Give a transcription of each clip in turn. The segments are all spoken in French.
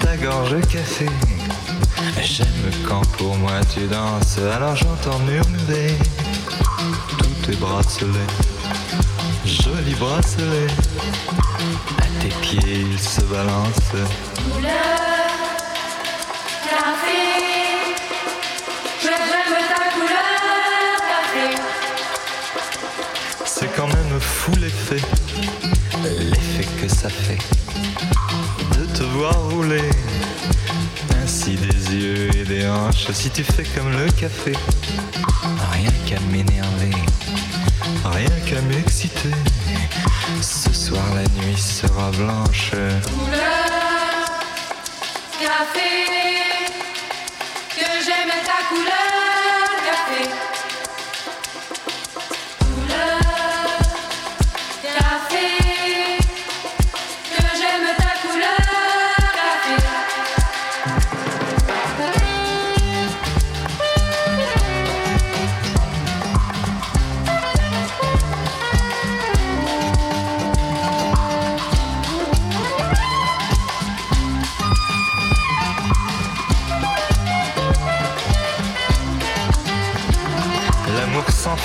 ta gorge café. J'aime quand pour moi tu danses, alors j'entends murmurer tous tes bracelets, jolis bracelets. À tes pieds ils se balancent. Couleur café, j'aime ta couleur café. C'est quand même fou l'effet, l'effet que ça fait Ainsi des yeux et des hanches, si tu fais comme le café, rien qu'à m'énerver, rien qu'à m'exciter. Ce soir la nuit sera blanche. Couleur café, que j'aime ta couleur café.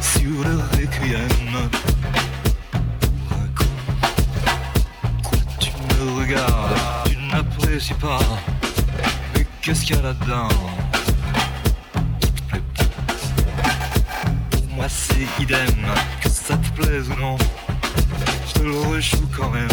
sur le requiem. Quand tu me regardes, tu n'apprécies pas. Mais qu'est-ce qu'il y a là-dedans? Pour moi, c'est idem, que ça te plaise ou non. Je te le réchoue quand même.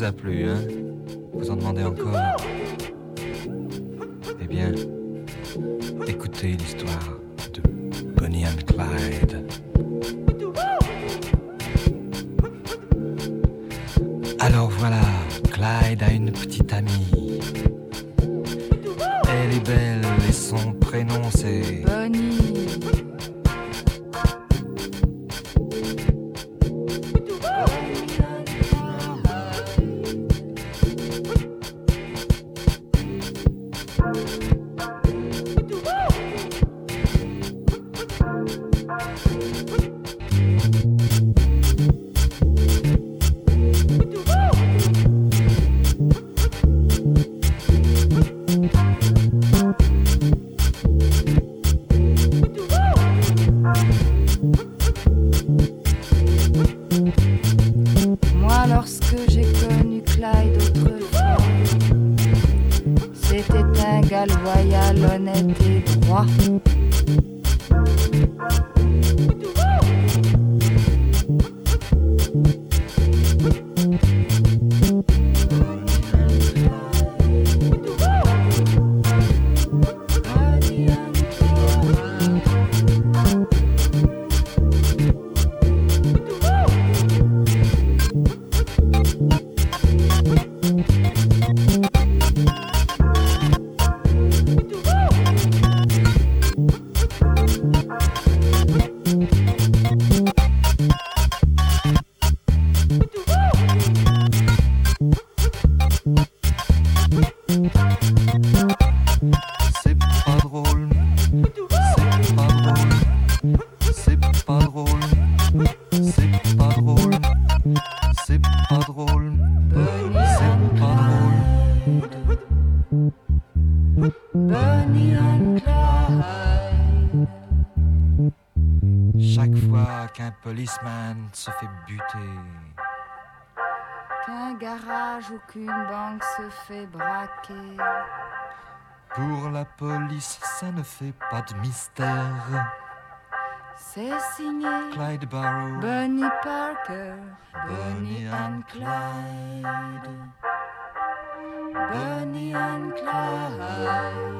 vous a plu, hein Vous en demandez encore Eh bien, écoutez l'histoire de Bonnie and Clyde. Alors voilà, Clyde a une petite amie. Garage ou qu'une banque se fait braquer. pour la police ça ne fait pas de mystère. C'est signé Clyde Barrow, Bonnie Parker, Bonnie and Clyde. Bonnie and Clyde.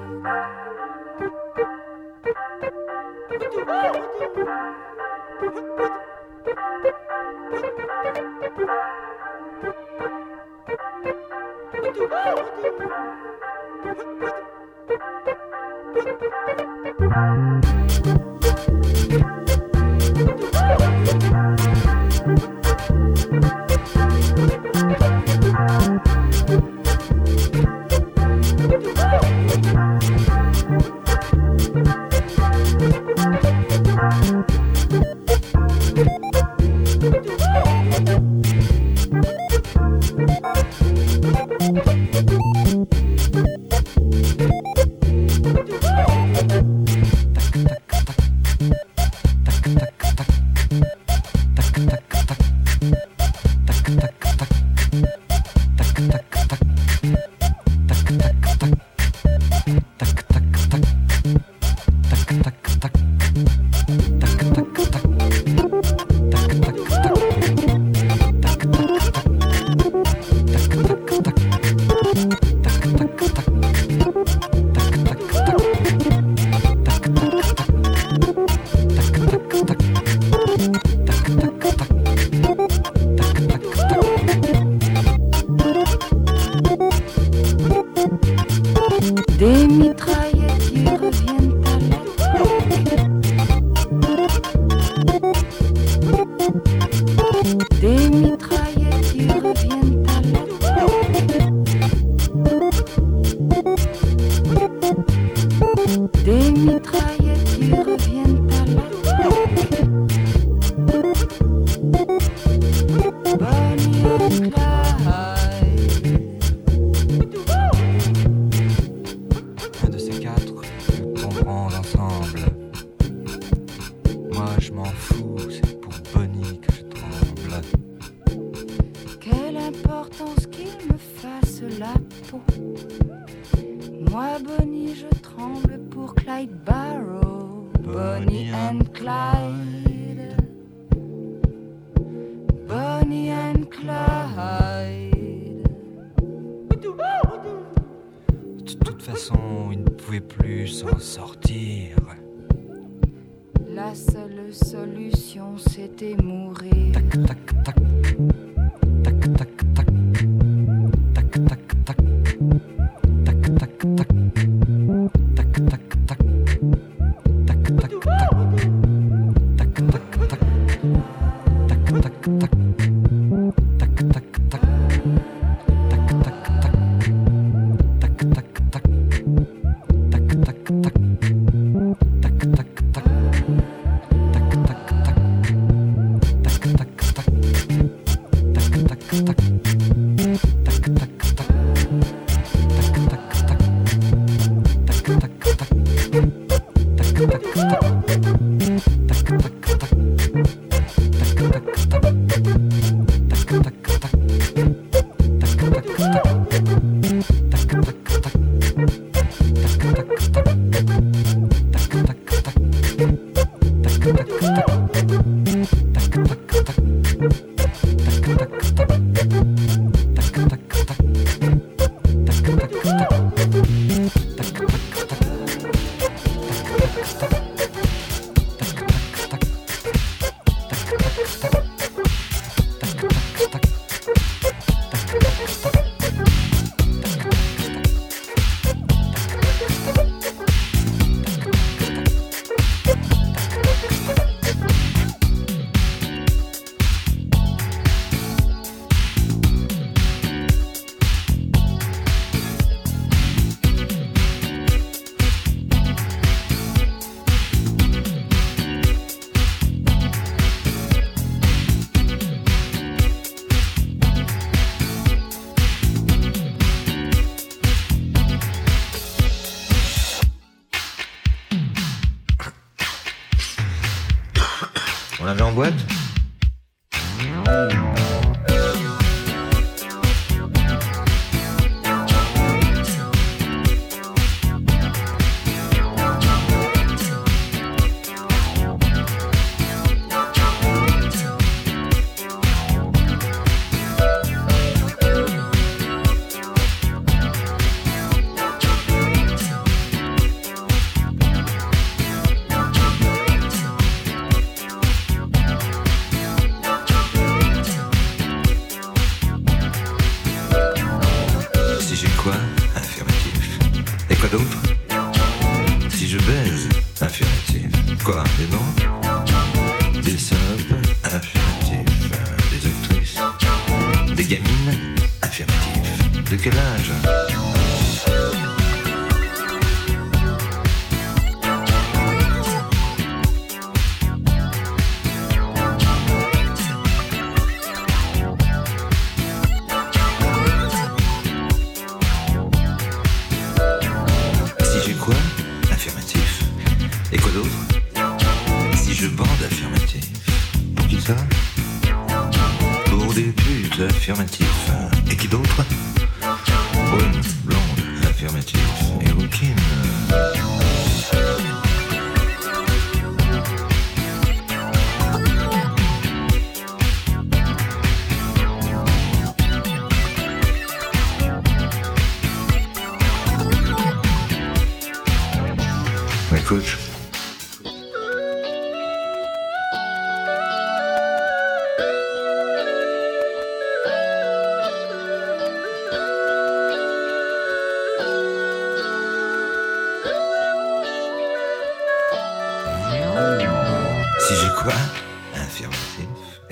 Des ensemble.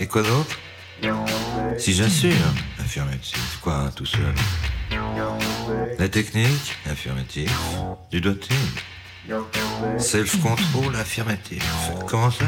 quoi d'autre Si j'assure, affirmatif. Quoi, hein, tout seul La technique, affirmatif. Du doté. Self-control, affirmatif. Comment ça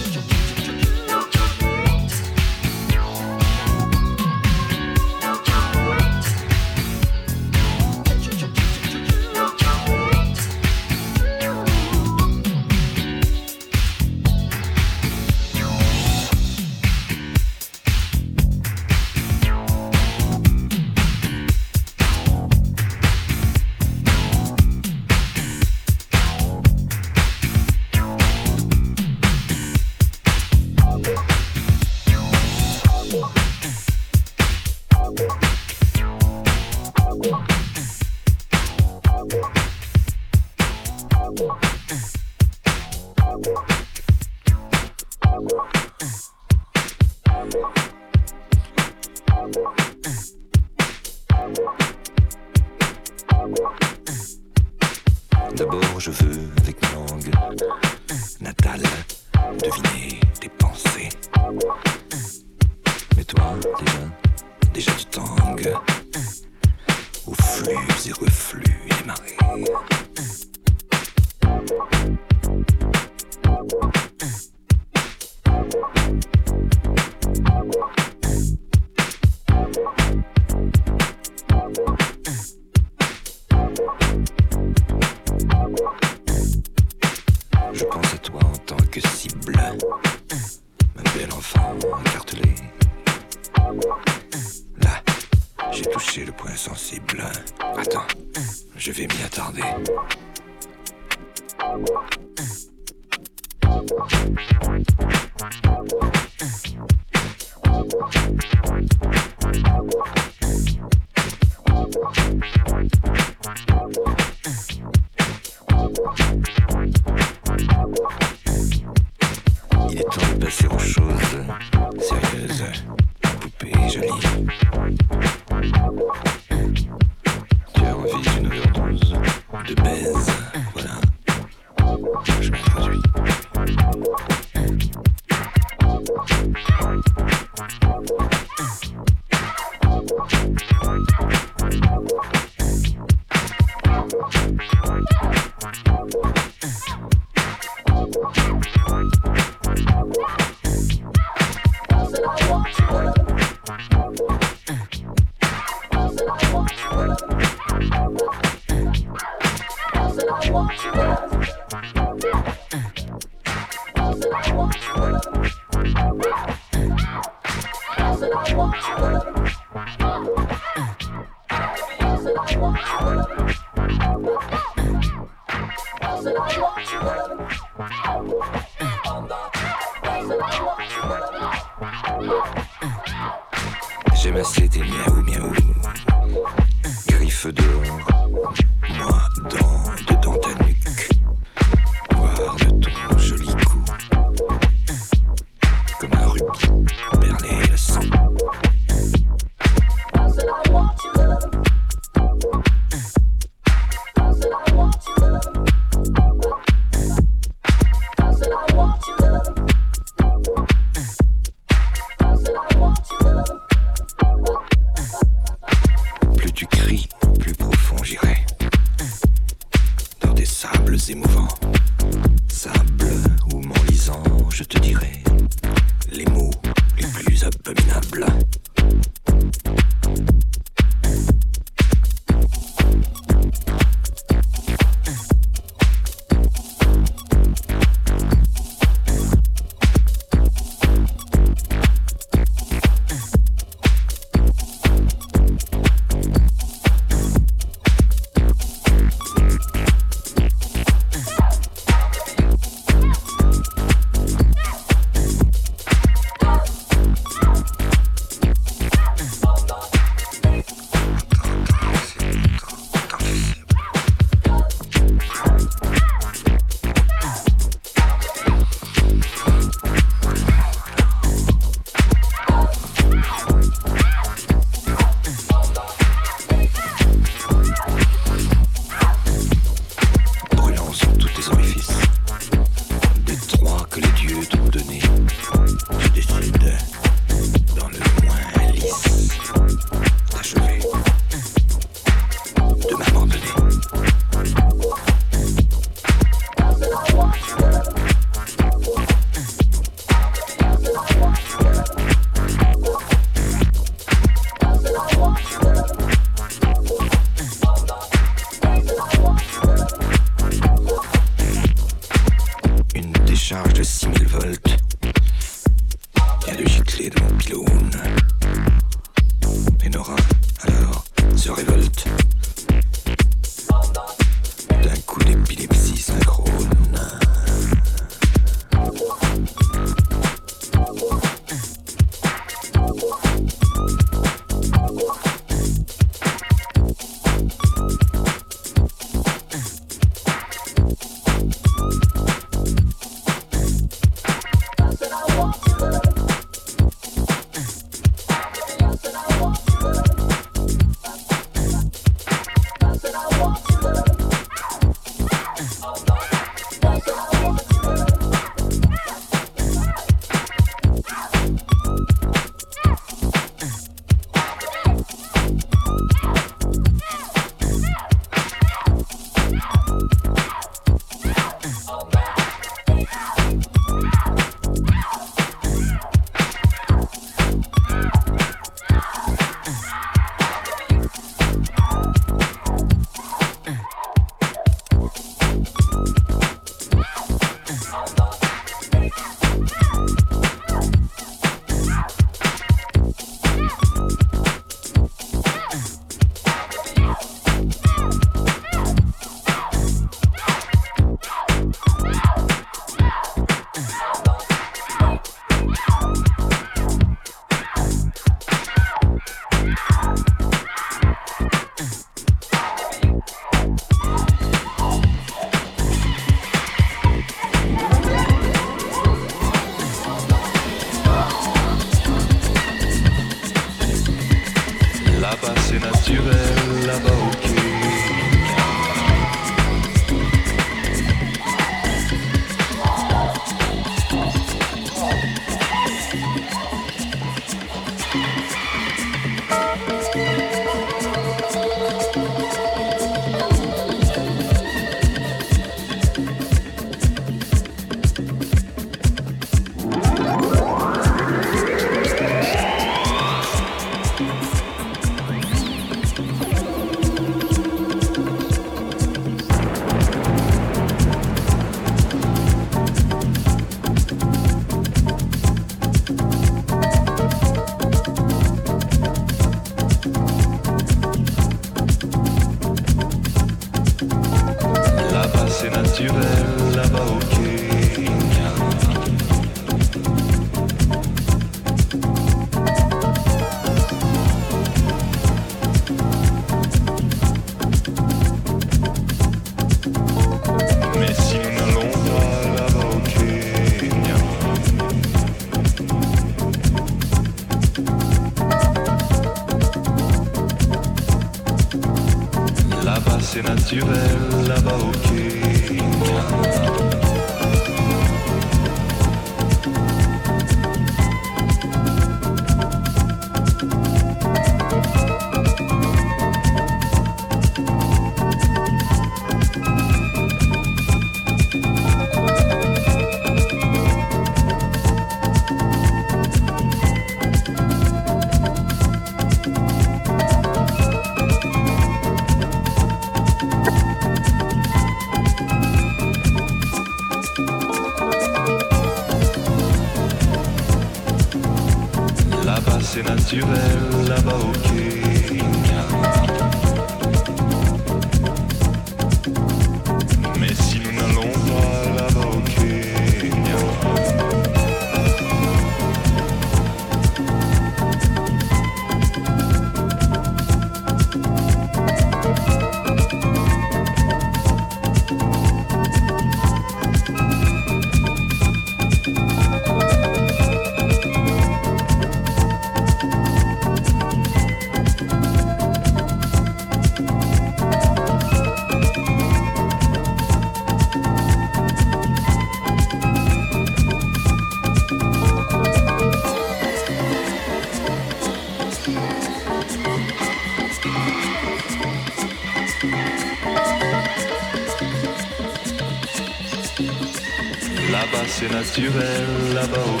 c'est naturel,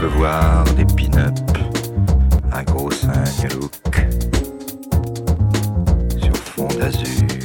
pleuvoir des pin-ups, un gros 5 look sur fond d'azur.